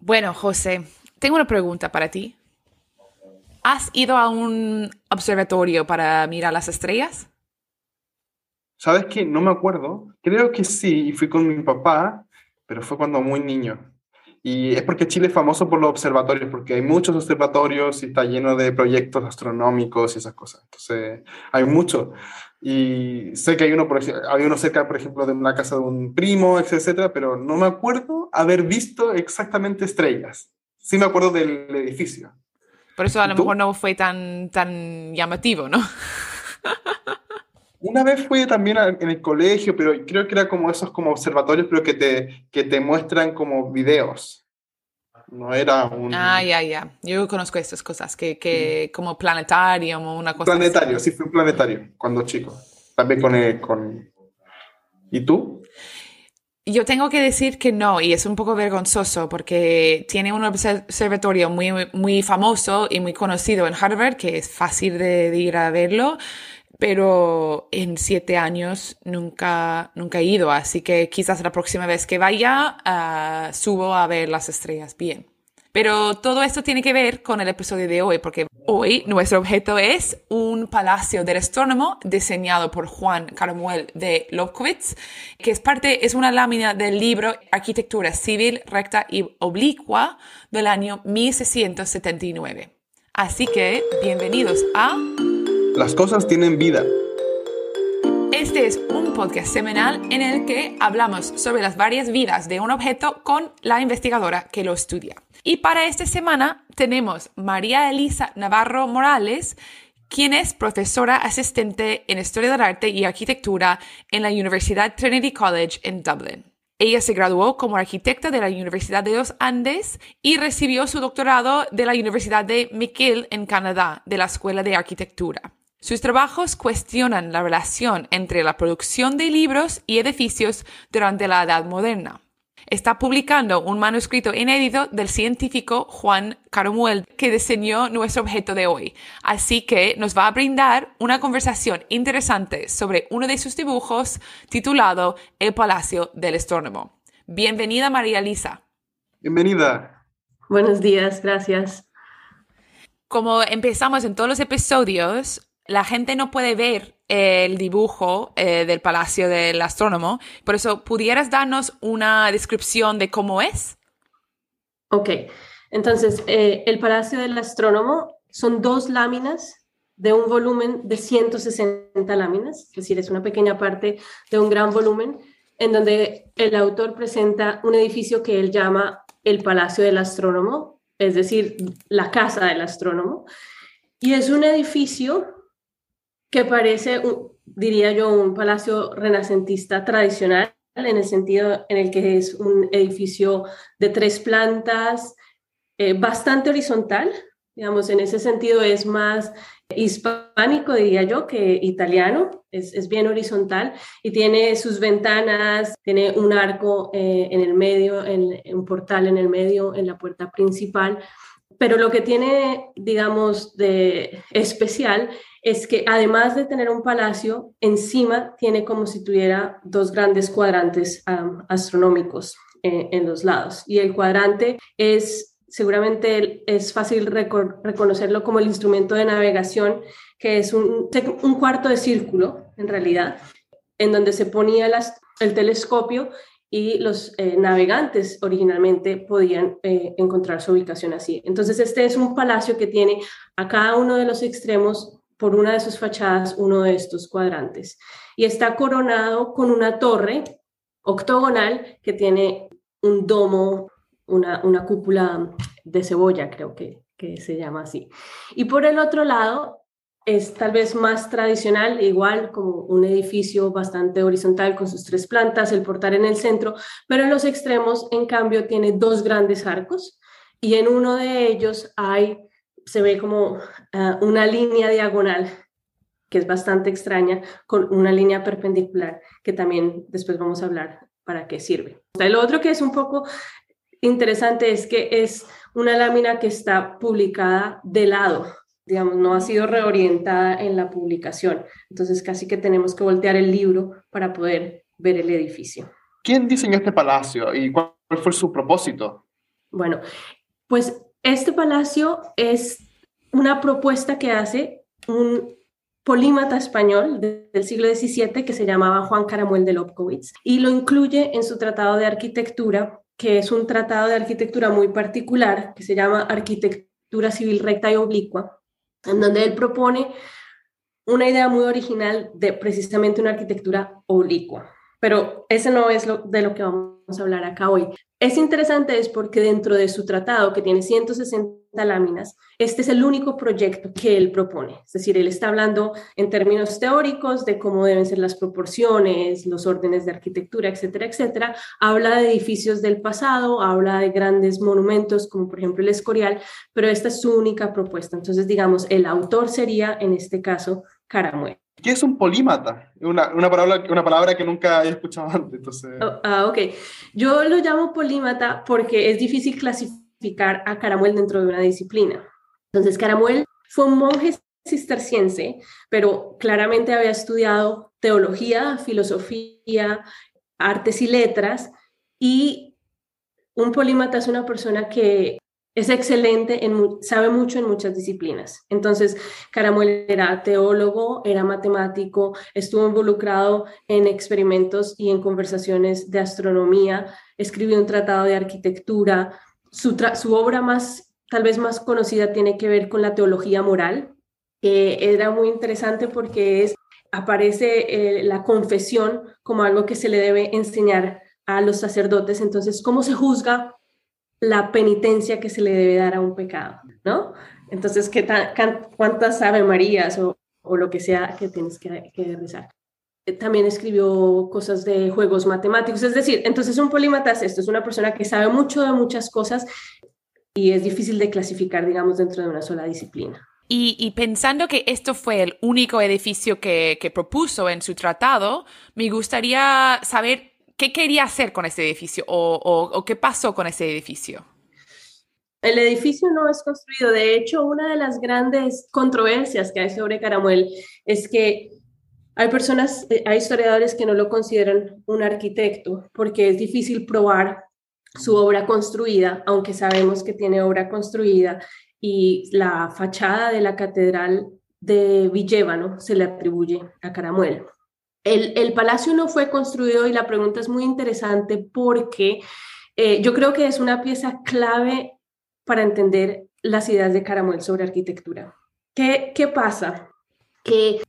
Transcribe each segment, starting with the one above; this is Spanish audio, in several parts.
Bueno, José, tengo una pregunta para ti. ¿Has ido a un observatorio para mirar las estrellas? ¿Sabes qué? No me acuerdo. Creo que sí, y fui con mi papá, pero fue cuando muy niño. Y es porque Chile es famoso por los observatorios, porque hay muchos observatorios y está lleno de proyectos astronómicos y esas cosas. Entonces, hay mucho. Y sé que hay uno, por ejemplo, hay uno cerca, por ejemplo, de una casa de un primo, etcétera, pero no me acuerdo haber visto exactamente estrellas. Sí me acuerdo del edificio. Por eso a lo mejor no fue tan, tan llamativo, ¿no? Una vez fui también en el colegio, pero creo que era como esos como observatorios, pero que te, que te muestran como videos. No era un... Ah, ya, ya. Yo conozco estas cosas, que, que como planetario o una cosa Planetario, sí, fue un planetario cuando chico. También con, con... ¿Y tú? Yo tengo que decir que no, y es un poco vergonzoso porque tiene un observatorio muy, muy famoso y muy conocido en Harvard, que es fácil de, ir a verlo, pero en siete años nunca, nunca he ido, así que quizás la próxima vez que vaya uh, subo a ver las estrellas bien. Pero todo esto tiene que ver con el episodio de hoy, porque hoy nuestro objeto es un palacio del astrónomo diseñado por Juan Caramuel de Lobkowitz, que es parte, es una lámina del libro Arquitectura Civil Recta y Oblicua del año 1679. Así que, bienvenidos a... Las cosas tienen vida. Este es un podcast semanal en el que hablamos sobre las varias vidas de un objeto con la investigadora que lo estudia. Y para esta semana tenemos María Elisa Navarro Morales, quien es profesora asistente en Historia del Arte y Arquitectura en la Universidad Trinity College en Dublin. Ella se graduó como arquitecta de la Universidad de los Andes y recibió su doctorado de la Universidad de McGill en Canadá, de la Escuela de Arquitectura. Sus trabajos cuestionan la relación entre la producción de libros y edificios durante la Edad Moderna. Está publicando un manuscrito inédito del científico Juan Caromuel que diseñó nuestro objeto de hoy. Así que nos va a brindar una conversación interesante sobre uno de sus dibujos titulado El Palacio del Astrónomo. Bienvenida María Lisa. Bienvenida. Buenos días, gracias. Como empezamos en todos los episodios, la gente no puede ver el dibujo eh, del Palacio del Astrónomo. Por eso, ¿pudieras darnos una descripción de cómo es? Ok, entonces, eh, el Palacio del Astrónomo son dos láminas de un volumen de 160 láminas, es decir, es una pequeña parte de un gran volumen, en donde el autor presenta un edificio que él llama el Palacio del Astrónomo, es decir, la casa del astrónomo, y es un edificio que parece, diría yo, un palacio renacentista tradicional, en el sentido en el que es un edificio de tres plantas, eh, bastante horizontal, digamos, en ese sentido es más hispánico, diría yo, que italiano, es, bien horizontal y tiene sus ventanas, tiene un arco eh, en el medio, en, un portal en el medio, en la puerta principal. Pero lo que tiene, digamos, de especial es que además de tener un palacio, encima tiene como si tuviera dos grandes cuadrantes astronómicos eh, en los lados. Y el cuadrante es, seguramente es fácil reconocerlo como el instrumento de navegación, que es un, cuarto de círculo, en realidad, en donde se ponía el telescopio y los eh, navegantes originalmente podían eh, encontrar su ubicación así. Entonces, este es un palacio que tiene a cada uno de los extremos por una de sus fachadas uno de estos cuadrantes. Y está coronado con una torre octogonal que tiene un domo, una, una cúpula de cebolla, creo que, que se llama así. Y por el otro lado es tal vez más tradicional, igual como un edificio bastante horizontal con sus tres plantas, el portal en el centro, pero en los extremos, en cambio, tiene dos grandes arcos y en uno de ellos hay se ve como ah, una línea diagonal que es bastante extraña, con una línea perpendicular, que también después vamos a hablar para qué sirve. El otro que es un poco interesante es que es una lámina que está publicada de lado, digamos, no ha sido reorientada en la publicación. Entonces casi que tenemos que voltear el libro para poder ver el edificio. ¿Quién diseñó este palacio y cuál fue su propósito? Bueno, pues este palacio es una propuesta que hace un polímata español del siglo XVII que se llamaba Juan Caramuel de Lobkowitz y lo incluye en su tratado de arquitectura, que es un tratado de arquitectura muy particular que se llama Arquitectura Civil Recta y Oblicua, en donde él propone una idea muy original de precisamente una arquitectura oblicua. Pero ese no es lo, de lo que vamos a hablar acá hoy. Es interesante es porque dentro de su tratado, que tiene 160 láminas, este es el único proyecto que él propone. Es decir, él está hablando en términos teóricos de cómo deben ser las proporciones, los órdenes de arquitectura, etcétera, etcétera. Habla de edificios del pasado, habla de grandes monumentos como por ejemplo el Escorial, pero esta es su única propuesta. Entonces, digamos, el autor sería en este caso Caramuel. ¿Qué es un polímata? Una, una, palabra, una palabra que nunca he escuchado antes. Entonces... Oh, ah, ok. Yo lo llamo polímata porque es difícil clasificar a Caramuel dentro de una disciplina. Entonces, Caramuel fue un monje cisterciense, pero claramente había estudiado teología, filosofía, artes y letras, y un polímata es una persona que es excelente, en, sabe mucho en muchas disciplinas. Entonces, Caramuel era teólogo, era matemático, estuvo involucrado en experimentos y en conversaciones de astronomía, escribió un tratado de arquitectura. Su, obra más, tal vez más conocida, tiene que ver con la teología moral, que era muy interesante porque es, aparece eh, la confesión como algo que se le debe enseñar a los sacerdotes. Entonces, ¿cómo se juzga la penitencia que se le debe dar a un pecado, ¿no? Entonces, ¿qué ¿cuántas Ave Marías o, o, lo que sea que tienes que, que rezar? Eh, también escribió cosas de juegos matemáticos, es decir, entonces un polímata es esto, es una persona que sabe mucho de muchas cosas y es difícil de clasificar, digamos, dentro de una sola disciplina. Y, pensando que esto fue el único edificio que, propuso en su tratado, me gustaría saber ¿Qué quería hacer con ese edificio o, qué pasó con ese edificio? El edificio no es construido. De hecho, una de las grandes controversias que hay sobre Caramuel es que hay personas, hay historiadores que no lo consideran un arquitecto porque es difícil probar su obra construida, aunque sabemos que tiene obra construida y la fachada de la catedral de Villevano se le atribuye a Caramuel. El, palacio no fue construido y la pregunta es muy interesante porque eh, yo creo que es una pieza clave para entender las ideas de Caramuel sobre arquitectura. ¿Qué, qué pasa? Que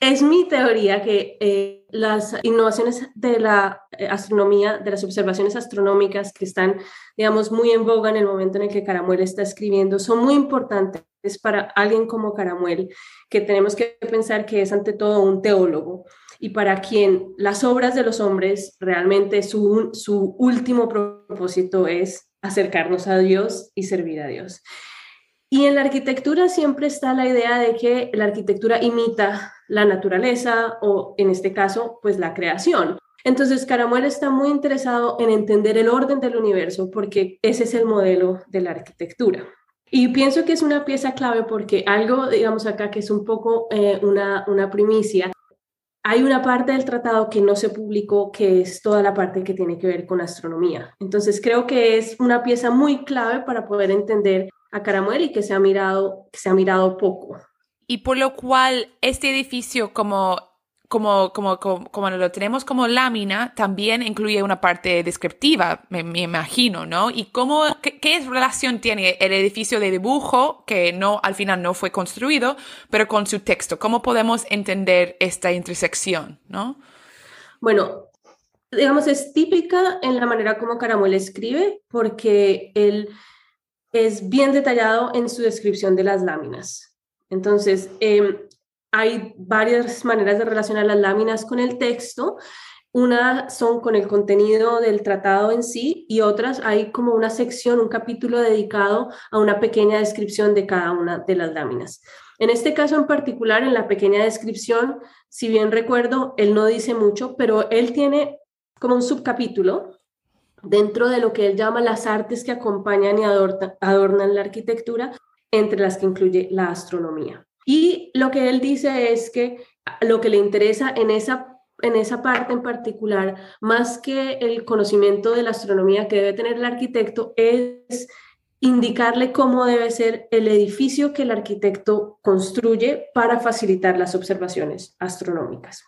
es mi teoría que eh, las innovaciones de la eh, astronomía, de las observaciones astronómicas que están, digamos, muy en boga en el momento en el que Caramuel está escribiendo, son muy importantes para alguien como Caramuel, que tenemos que pensar que es ante todo un teólogo y para quien las obras de los hombres realmente su, su último propósito es acercarnos a Dios y servir a Dios. Y en la arquitectura siempre está la idea de que la arquitectura imita la naturaleza o en este caso, pues la creación. Entonces, Caramuel está muy interesado en entender el orden del universo porque ese es el modelo de la arquitectura. Y pienso que es una pieza clave porque algo, digamos acá, que es un poco eh, una, una primicia, hay una parte del tratado que no se publicó, que es toda la parte que tiene que ver con astronomía. Entonces creo que es una pieza muy clave para poder entender a Caramuel y que se ha mirado, que se ha mirado poco. Y por lo cual este edificio como como, como, como, lo tenemos como lámina, también incluye una parte descriptiva, me, imagino, ¿no? ¿Y cómo, qué, relación tiene el edificio de dibujo, que no, al final no fue construido, pero con su texto? ¿Cómo podemos entender esta intersección, no? Bueno, digamos, es típica en la manera como Caramuel escribe, porque él es bien detallado en su descripción de las láminas. Entonces, eh, hay varias maneras de relacionar las láminas con el texto. Una son con el contenido del tratado en sí y otras hay como una sección, un capítulo dedicado a una pequeña descripción de cada una de las láminas. En este caso en particular, en la pequeña descripción, si bien recuerdo, él no dice mucho, pero él tiene como un subcapítulo dentro de lo que él llama las artes que acompañan y adornan la arquitectura, entre las que incluye la astronomía. Y lo que él dice es que lo que le interesa en esa en esa parte en particular, más que el conocimiento de la astronomía que debe tener el arquitecto, es indicarle cómo debe ser el edificio que el arquitecto construye para facilitar las observaciones astronómicas.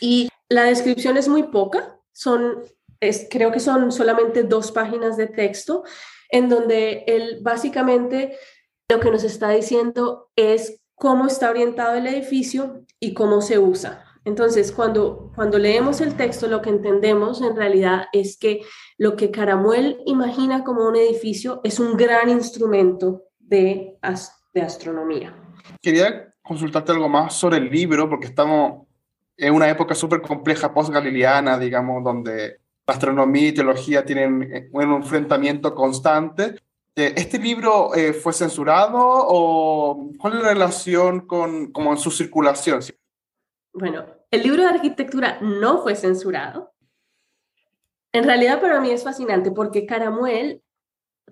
Y la descripción es muy poca, son, es, creo que son solamente dos páginas de texto, en donde él básicamente lo que nos está diciendo es cómo está orientado el edificio y cómo se usa. Entonces, cuando, cuando leemos el texto, lo que entendemos en realidad es que lo que Caramuel imagina como un edificio es un gran instrumento de, de astronomía. Quería consultarte algo más sobre el libro, porque estamos en una época súper compleja, post-galileana, digamos, donde astronomía y teología tienen un enfrentamiento constante. Eh, ¿Este libro eh, fue censurado o cuál es la relación con como en su circulación? Bueno, el libro de arquitectura no fue censurado. En realidad para mí es fascinante porque Caramuel,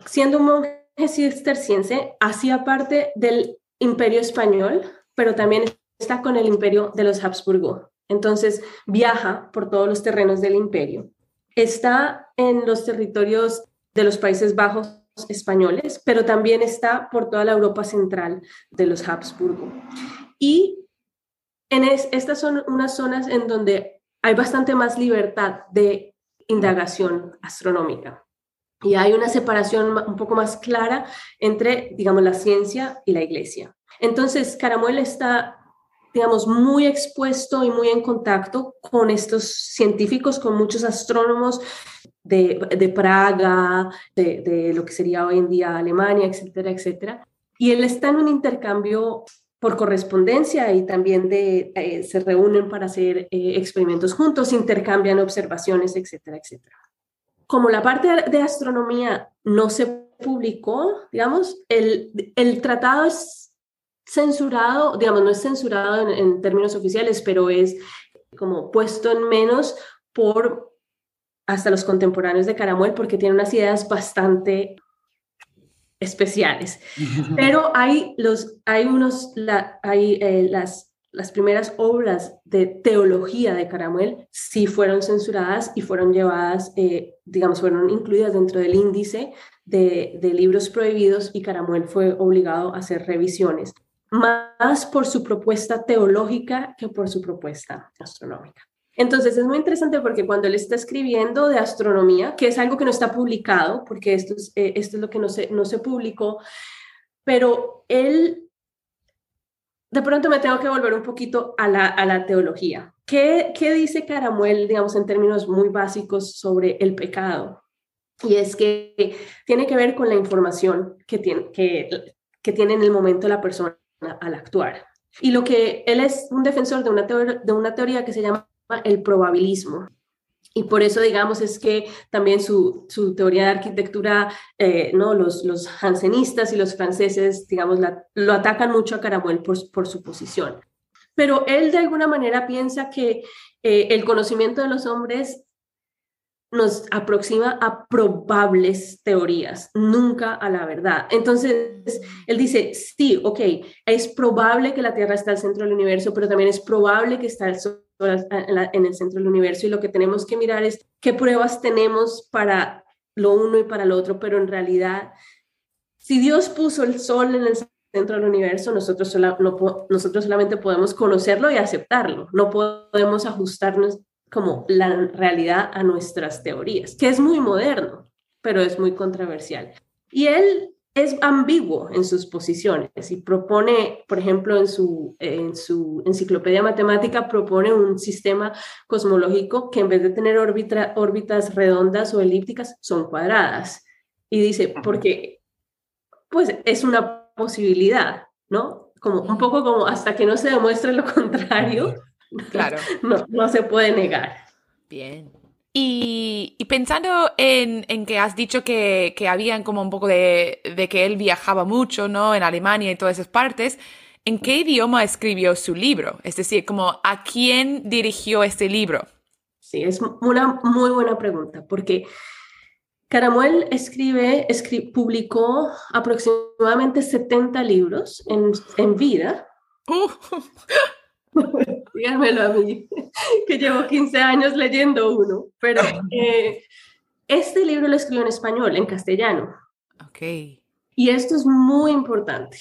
siendo un monje cisterciense, hacía parte del imperio español, pero también está con el imperio de los Habsburgo. Entonces viaja por todos los terrenos del imperio. Está en los territorios de los Países Bajos españoles, pero también está por toda la Europa central de los Habsburgo. Y en estas son unas zonas en donde hay bastante más libertad de indagación astronómica. Y hay una separación un poco más clara entre, digamos, la ciencia y la iglesia. Entonces, Caramuel está, digamos, muy expuesto y muy en contacto con estos científicos, con muchos astrónomos de, Praga, de, de, lo que sería hoy en día Alemania, etcétera, etcétera. Y él está en un intercambio por correspondencia y también de, eh, se reúnen para hacer eh, experimentos juntos, intercambian observaciones, etcétera, etcétera. Como la parte de astronomía no se publicó, digamos, el, el tratado es censurado, digamos, no es censurado en, en términos oficiales, pero es como puesto en menos por hasta los contemporáneos de Caramuel porque tiene unas ideas bastante especiales. Pero hay, los, hay unos, la, hay, eh, las, las primeras obras de teología de Caramuel sí fueron censuradas y fueron llevadas, eh, digamos, fueron incluidas dentro del índice de, de libros prohibidos y Caramuel fue obligado a hacer revisiones, más por su propuesta teológica que por su propuesta astronómica. Entonces es muy interesante porque cuando él está escribiendo de astronomía, que es algo que no está publicado, porque esto es, eh, esto es lo que no se, no se publicó, pero él, de pronto me tengo que volver un poquito a la, a la teología. ¿Qué, ¿Qué dice Caramuel, digamos, en términos muy básicos sobre el pecado? Y es que tiene que ver con la información que tiene, que, que tiene en el momento la persona al actuar. Y lo que él es un defensor de una, de una teoría que se llama el probabilismo. Y por eso, digamos, es que también su, teoría de arquitectura, eh, ¿no? Los, los jansenistas y los franceses, digamos, lo atacan mucho a Caramuel por, por, su posición. Pero él de alguna manera piensa que eh, el conocimiento de los hombres nos aproxima a probables teorías, nunca a la verdad. Entonces, él dice, sí, ok, es probable que la Tierra está al centro del universo, pero también es probable que está el Sol en el centro del universo y lo que tenemos que mirar es qué pruebas tenemos para lo uno y para lo otro, pero en realidad, si Dios puso el sol en el centro del universo, nosotros, nosotros solamente podemos conocerlo y aceptarlo, no podemos ajustarnos como la realidad a nuestras teorías, que es muy moderno, pero es muy controversial. Y él es ambiguo en sus posiciones y propone, por ejemplo, en su, en su enciclopedia matemática, propone un sistema cosmológico que en vez de tener órbitas redondas o elípticas, son cuadradas. Y dice, porque pues es una posibilidad, ¿no? Como un poco como hasta que no se demuestre lo contrario, claro. no, no se puede negar. Bien. Y, pensando en, que has dicho que, que habían como un poco de, que él viajaba mucho, ¿no? En Alemania y todas esas partes, ¿en qué idioma escribió su libro? Es decir, como a quién dirigió este libro. Sí, es una muy buena pregunta, porque Caramuel escribe, publicó aproximadamente 70 libros en, en vida. Uh. Díganmelo a mí, que llevo 15 años leyendo uno, pero eh, este libro lo escribió en español, en castellano. Ok. Y esto es muy importante.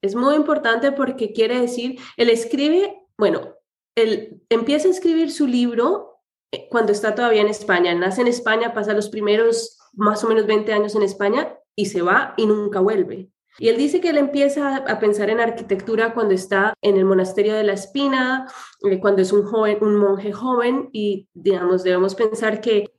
Es muy importante porque quiere decir, él escribe, bueno, él empieza a escribir su libro eh, cuando está todavía en España. Nace en España, pasa los primeros más o menos 20 años en España y se va y nunca vuelve. Y él dice que él empieza a pensar en arquitectura cuando está en el monasterio de la Espina, eh, cuando es un joven, un monje joven y digamos debemos pensar que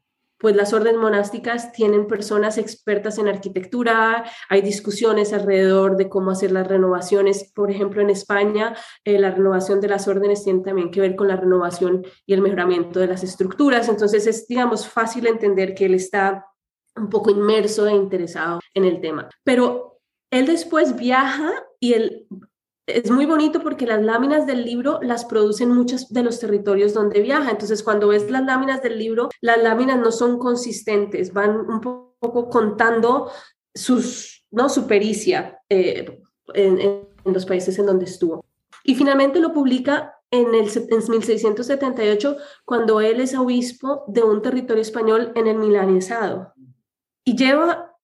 pues las órdenes monásticas tienen personas expertas en arquitectura, hay discusiones alrededor de cómo hacer las renovaciones. Por ejemplo, en España, eh, la renovación de las órdenes tiene también que ver con la renovación y el mejoramiento de las estructuras. Entonces es, digamos, fácil entender que él está un poco inmerso e interesado en el tema. Pero él después viaja y él es muy bonito porque las láminas del libro las producen muchos de los territorios donde viaja. Entonces, cuando ves las láminas del libro, las láminas no son consistentes, van un poco contando sus, ¿no? su pericia eh, en, en, los países en donde estuvo. Y finalmente lo publica en, el, en 1678, cuando él es obispo de un territorio español en el milanesado. Y lleva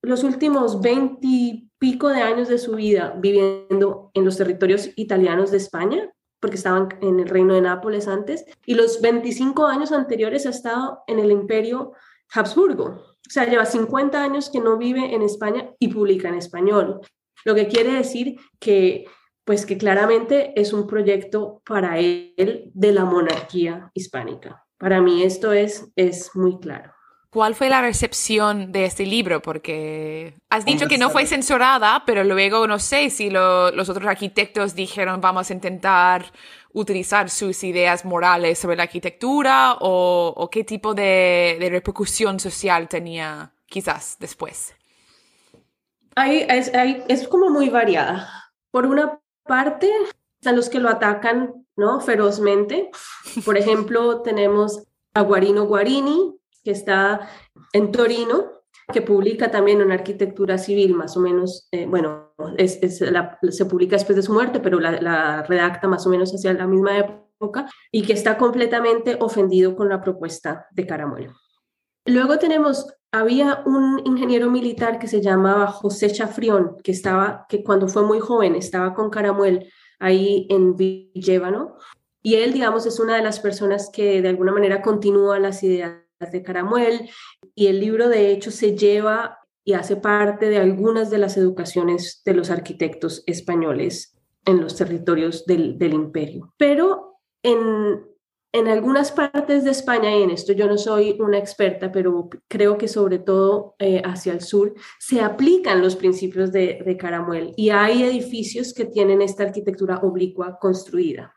los últimos 20 pico de años de su vida viviendo en los territorios italianos de España, porque estaban en el reino de Nápoles antes, y los 25 años anteriores ha estado en el imperio Habsburgo. O sea, lleva 50 años que no vive en España y publica en español. Lo que quiere decir que, pues que claramente es un proyecto para él de la monarquía hispánica. Para mí esto es, es muy claro. ¿Cuál fue la recepción de este libro? Porque has dicho que no fue censurada, pero luego no sé si los otros arquitectos dijeron vamos a intentar utilizar sus ideas morales sobre la arquitectura o, qué tipo de, repercusión social tenía quizás después. es, es como muy variada. Por una parte, están los que lo atacan ¿no? ferozmente. Por ejemplo, tenemos a Guarino Guarini, que está en Torino, que publica también una arquitectura civil, más o menos, eh, bueno, es, se publica después de su muerte, pero la, redacta más o menos hacia la misma época, y que está completamente ofendido con la propuesta de Caramuel. Luego tenemos, había un ingeniero militar que se llamaba José Chafrión, que estaba, que cuando fue muy joven estaba con Caramuel ahí en Villevano, y él, digamos, es una de las personas que de alguna manera continúa las ideas de Caramuel y el libro de hecho se lleva y hace parte de algunas de las educaciones de los arquitectos españoles en los territorios del, imperio. Pero en, en algunas partes de España, y en esto yo no soy una experta, pero creo que sobre todo eh, hacia el sur, se aplican los principios de, de Caramuel y hay edificios que tienen esta arquitectura oblicua construida.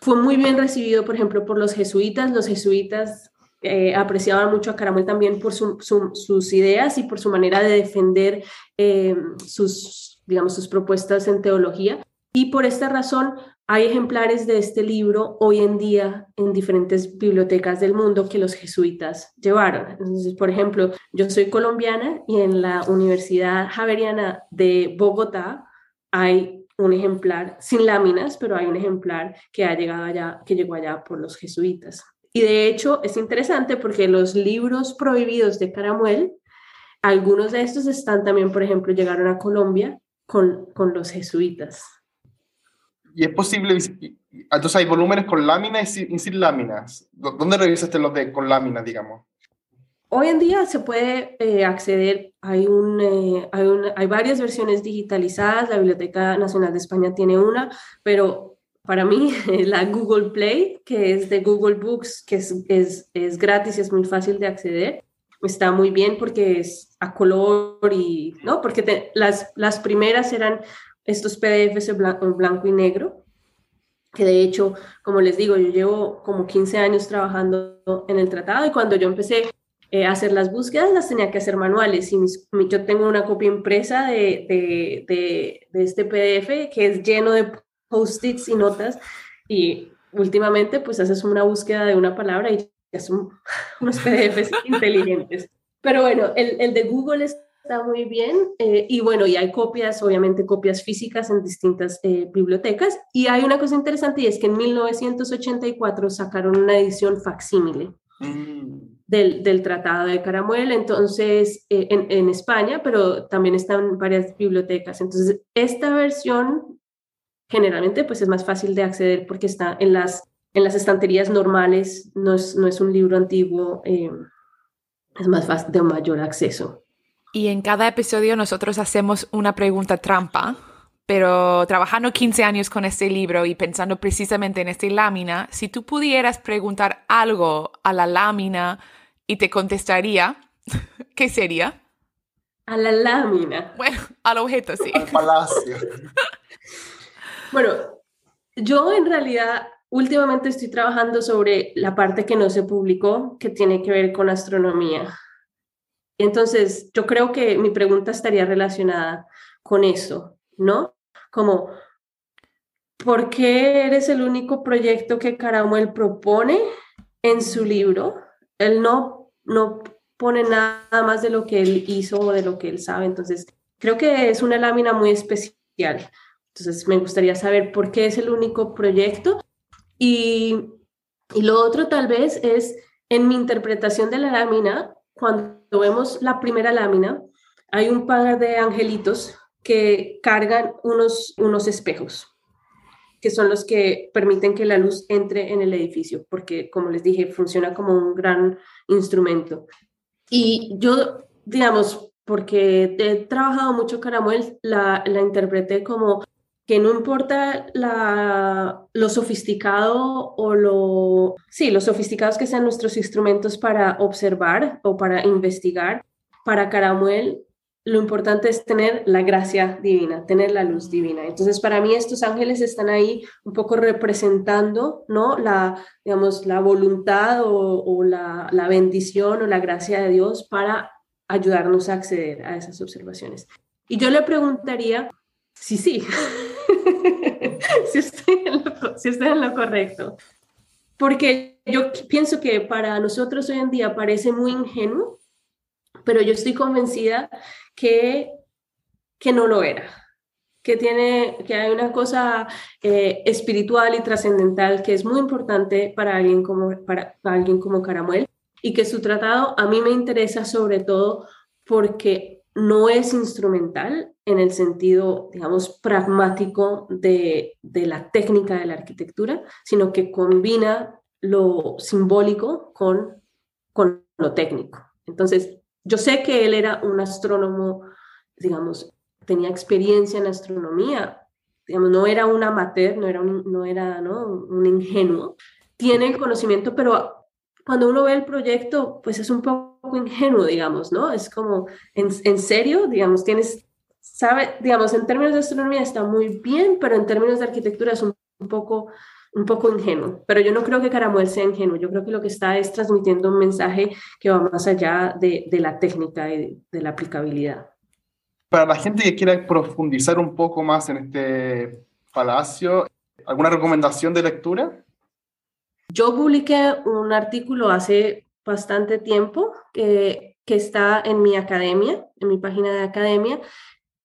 Fue muy bien recibido, por ejemplo, por los jesuitas. Los jesuitas eh, apreciaba mucho a Caramuel también por sus ideas y por su manera de defender eh, sus, digamos, sus propuestas en teología. Y por esta razón hay ejemplares de este libro hoy en día en diferentes bibliotecas del mundo que los jesuitas llevaron. Por ejemplo, yo soy colombiana y en la Universidad Javeriana de Bogotá hay un ejemplar sin láminas, pero hay un ejemplar que ha llegado allá, que llegó allá por los jesuitas. Y de hecho es interesante porque los libros prohibidos de Caramuel, algunos de estos están también, por ejemplo, llegaron a Colombia con, con los jesuitas. Y es posible, entonces hay volúmenes con láminas y sin, láminas. ¿Dónde revisaste los de con láminas, digamos? Hoy en día se puede eh, acceder, hay, un, eh, hay, hay varias versiones digitalizadas, la Biblioteca Nacional de España tiene una, pero para mí, la Google Play, que es de Google Books, que es, es, es gratis y es muy fácil de acceder, está muy bien porque es a color y, ¿no? Porque las, las primeras eran estos PDFs en blanco, y negro, que de hecho, como les digo, yo llevo como 15 años trabajando en el tratado y cuando yo empecé eh, hacer las búsquedas las tenía que hacer manuales y yo tengo una copia impresa de, de, de, de este PDF que es lleno de post-its y notas y últimamente pues haces una búsqueda de una palabra y es unos PDFs inteligentes. Pero bueno, el, el, de Google es está muy bien. Eh, y bueno, y hay copias, obviamente copias físicas en distintas eh, bibliotecas. Y hay una cosa interesante y es que en 1984 sacaron una edición facsímile. Mm. Del, del, Tratado de Caramuel, entonces eh, en, en, España, pero también están varias bibliotecas. Entonces, esta versión generalmente pues es más fácil de acceder porque está en las, en las estanterías normales, no es, no es un libro antiguo, es más fácil de mayor acceso. Y en cada episodio nosotros hacemos una pregunta trampa, pero trabajando 15 años con este libro y pensando precisamente en esta lámina, si tú pudieras preguntar algo a la lámina y te contestaría, ¿qué sería? A la lámina. Bueno, al objeto, sí. Al palacio. bueno, yo en realidad últimamente estoy trabajando sobre la parte que no se publicó, que tiene que ver con astronomía. Entonces, yo creo que mi pregunta estaría relacionada con eso, ¿no? Como, ¿por qué eres el único proyecto que Caramuel propone en su libro? Él no, no pone nada más de lo que él hizo o de lo que él sabe. Entonces, creo que es una lámina muy especial. Entonces, me gustaría saber por qué es el único proyecto. Y, y lo otro tal vez es, en mi interpretación de la lámina, cuando vemos la primera lámina, hay un par de angelitos que cargan unos, unos espejos, que son los que permiten que la luz entre en el edificio, porque como les dije, funciona como un gran instrumento. Y yo, digamos, porque he trabajado mucho Caramuel, la, la interpreté como que no importa la, lo sofisticado o lo, sí, los sofisticados que sean nuestros instrumentos para observar o para investigar, para Caramuel lo importante es tener la gracia divina, tener la luz divina. Entonces, para mí estos ángeles están ahí un poco representando, ¿no? La, digamos, la voluntad o, o la, la bendición o la gracia de Dios para ayudarnos a acceder a esas observaciones. Y yo le preguntaría, sí, sí, si, estoy en lo, correcto. Porque yo pienso que para nosotros hoy en día parece muy ingenuo, pero yo estoy convencida que, que no lo era, que, tiene, que hay una cosa eh, espiritual y trascendental que es muy importante para alguien, como, para, para alguien como Caramuel y que su tratado a mí me interesa sobre todo porque no es instrumental en el sentido, digamos, pragmático de, la técnica de la arquitectura, sino que combina lo simbólico con, con lo técnico. Entonces, yo sé que él era un astrónomo, digamos, tenía experiencia en astronomía, digamos, no era un amateur, no era no era, ¿no? un ingenuo, tiene el conocimiento, pero cuando uno ve el proyecto, pues es un poco ingenuo, digamos, ¿no? Es como, en, en serio, digamos, tienes, sabe, digamos, en términos de astronomía está muy bien, pero en términos de arquitectura es un, poco un poco ingenuo, pero yo no creo que Caramuel sea ingenuo, yo creo que lo que está es transmitiendo un mensaje que va más allá de, de la técnica y de la aplicabilidad. Para la gente que quiera profundizar un poco más en este palacio, ¿alguna recomendación de lectura? Yo publiqué un artículo hace bastante tiempo que, que está en mi academia, en mi página de academia,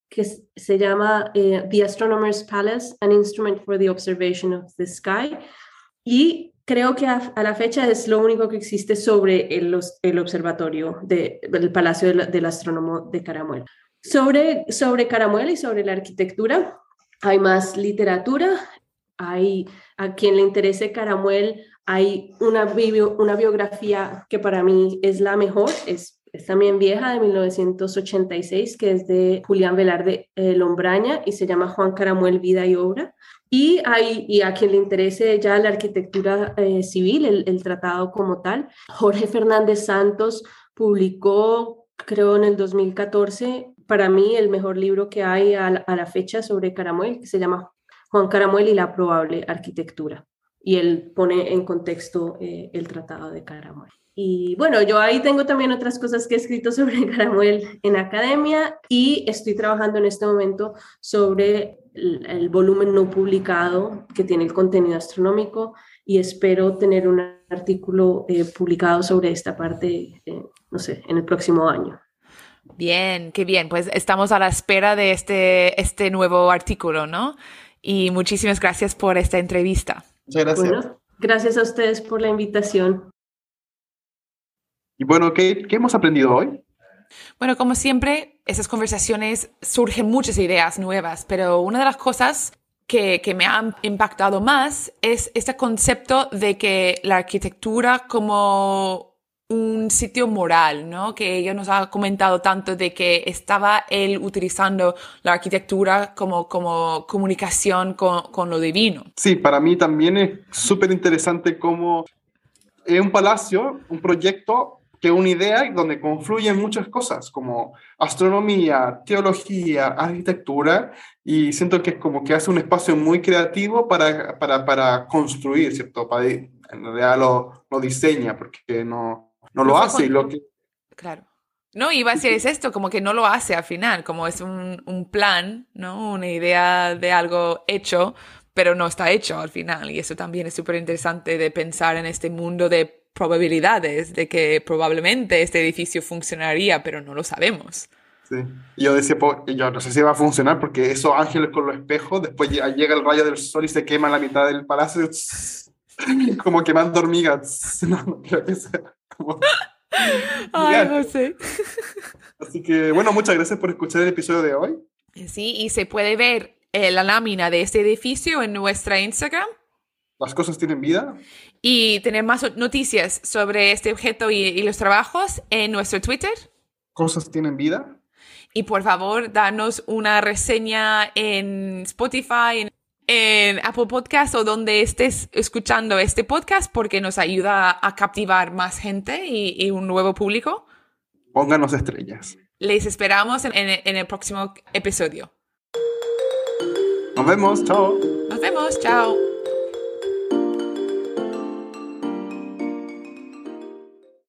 que se llama eh, The Astronomer's Palace, An Instrument for the Observation of the Sky. Y creo que a, la fecha es lo único que existe sobre el, el observatorio de, del Palacio del, Astrónomo de Caramuel. Sobre, sobre Caramuel y sobre la arquitectura, hay más literatura. Hay a quien le interese Caramuel, hay una, biografía que para mí es la mejor, es, también vieja, de 1986, que es de Julián Velarde eh, Lombraña y se llama Juan Caramuel, Vida y Obra. Y, hay, y a quien le interese ya la arquitectura eh, civil, el, tratado como tal, Jorge Fernández Santos publicó, creo en el 2014, para mí el mejor libro que hay a la fecha sobre Caramuel, que se llama Juan Caramuel y la probable arquitectura y él pone en contexto eh, el Tratado de Caramuel. Y bueno, yo ahí tengo también otras cosas que he escrito sobre Caramuel en academia y estoy trabajando en este momento sobre el, volumen no publicado que tiene el contenido astronómico y espero tener un artículo eh, publicado sobre esta parte, eh, no sé, en el próximo año. Bien, qué bien. Pues estamos a la espera de este, este nuevo artículo, ¿no? Y muchísimas gracias por esta entrevista. Muchas gracias. gracias a ustedes por la invitación. Y bueno, ¿qué, ¿qué hemos aprendido hoy? Bueno, como siempre, esas conversaciones surgen muchas ideas nuevas, pero una de las cosas que, que, me ha impactado más es este concepto de que la arquitectura como un sitio moral, ¿no? Que ella nos ha comentado tanto de que estaba él utilizando la arquitectura como, como comunicación con, con lo divino. Sí, para mí también es súper interesante cómo es un palacio, un proyecto que una idea donde confluyen muchas cosas como astronomía, teología, arquitectura, y siento que es como que hace un espacio muy creativo para, para, para construir, ¿cierto? Para, en realidad lo, lo diseña, porque no, no lo hace y lo que... Claro. No, iba a decir es esto, como que no lo hace al final, como es un, un plan, ¿no? Una idea de algo hecho, pero no está hecho al final. Y eso también es súper interesante de pensar en este mundo de probabilidades de que probablemente este edificio funcionaría, pero no lo sabemos. Sí. Yo decía, yo no sé si va a funcionar porque esos ángeles con los espejos, después llega el rayo del sol y se quema la mitad del palacio, como quemando hormigas. No, no creo que sea. Ay, no sé. Así que, bueno, muchas gracias por escuchar el episodio de hoy. Sí, y se puede ver eh, la lámina de este edificio en nuestra Instagram. Las cosas tienen vida y tener más noticias sobre este objeto y, los trabajos en nuestro Twitter. Cosas tienen vida. Y por favor, danos una reseña en Spotify, en, Apple Podcast o donde estés escuchando este podcast porque nos ayuda a captivar más gente y, un nuevo público. Pónganos estrellas. Les esperamos en, en el próximo episodio. Nos vemos, chao. Nos vemos, chao.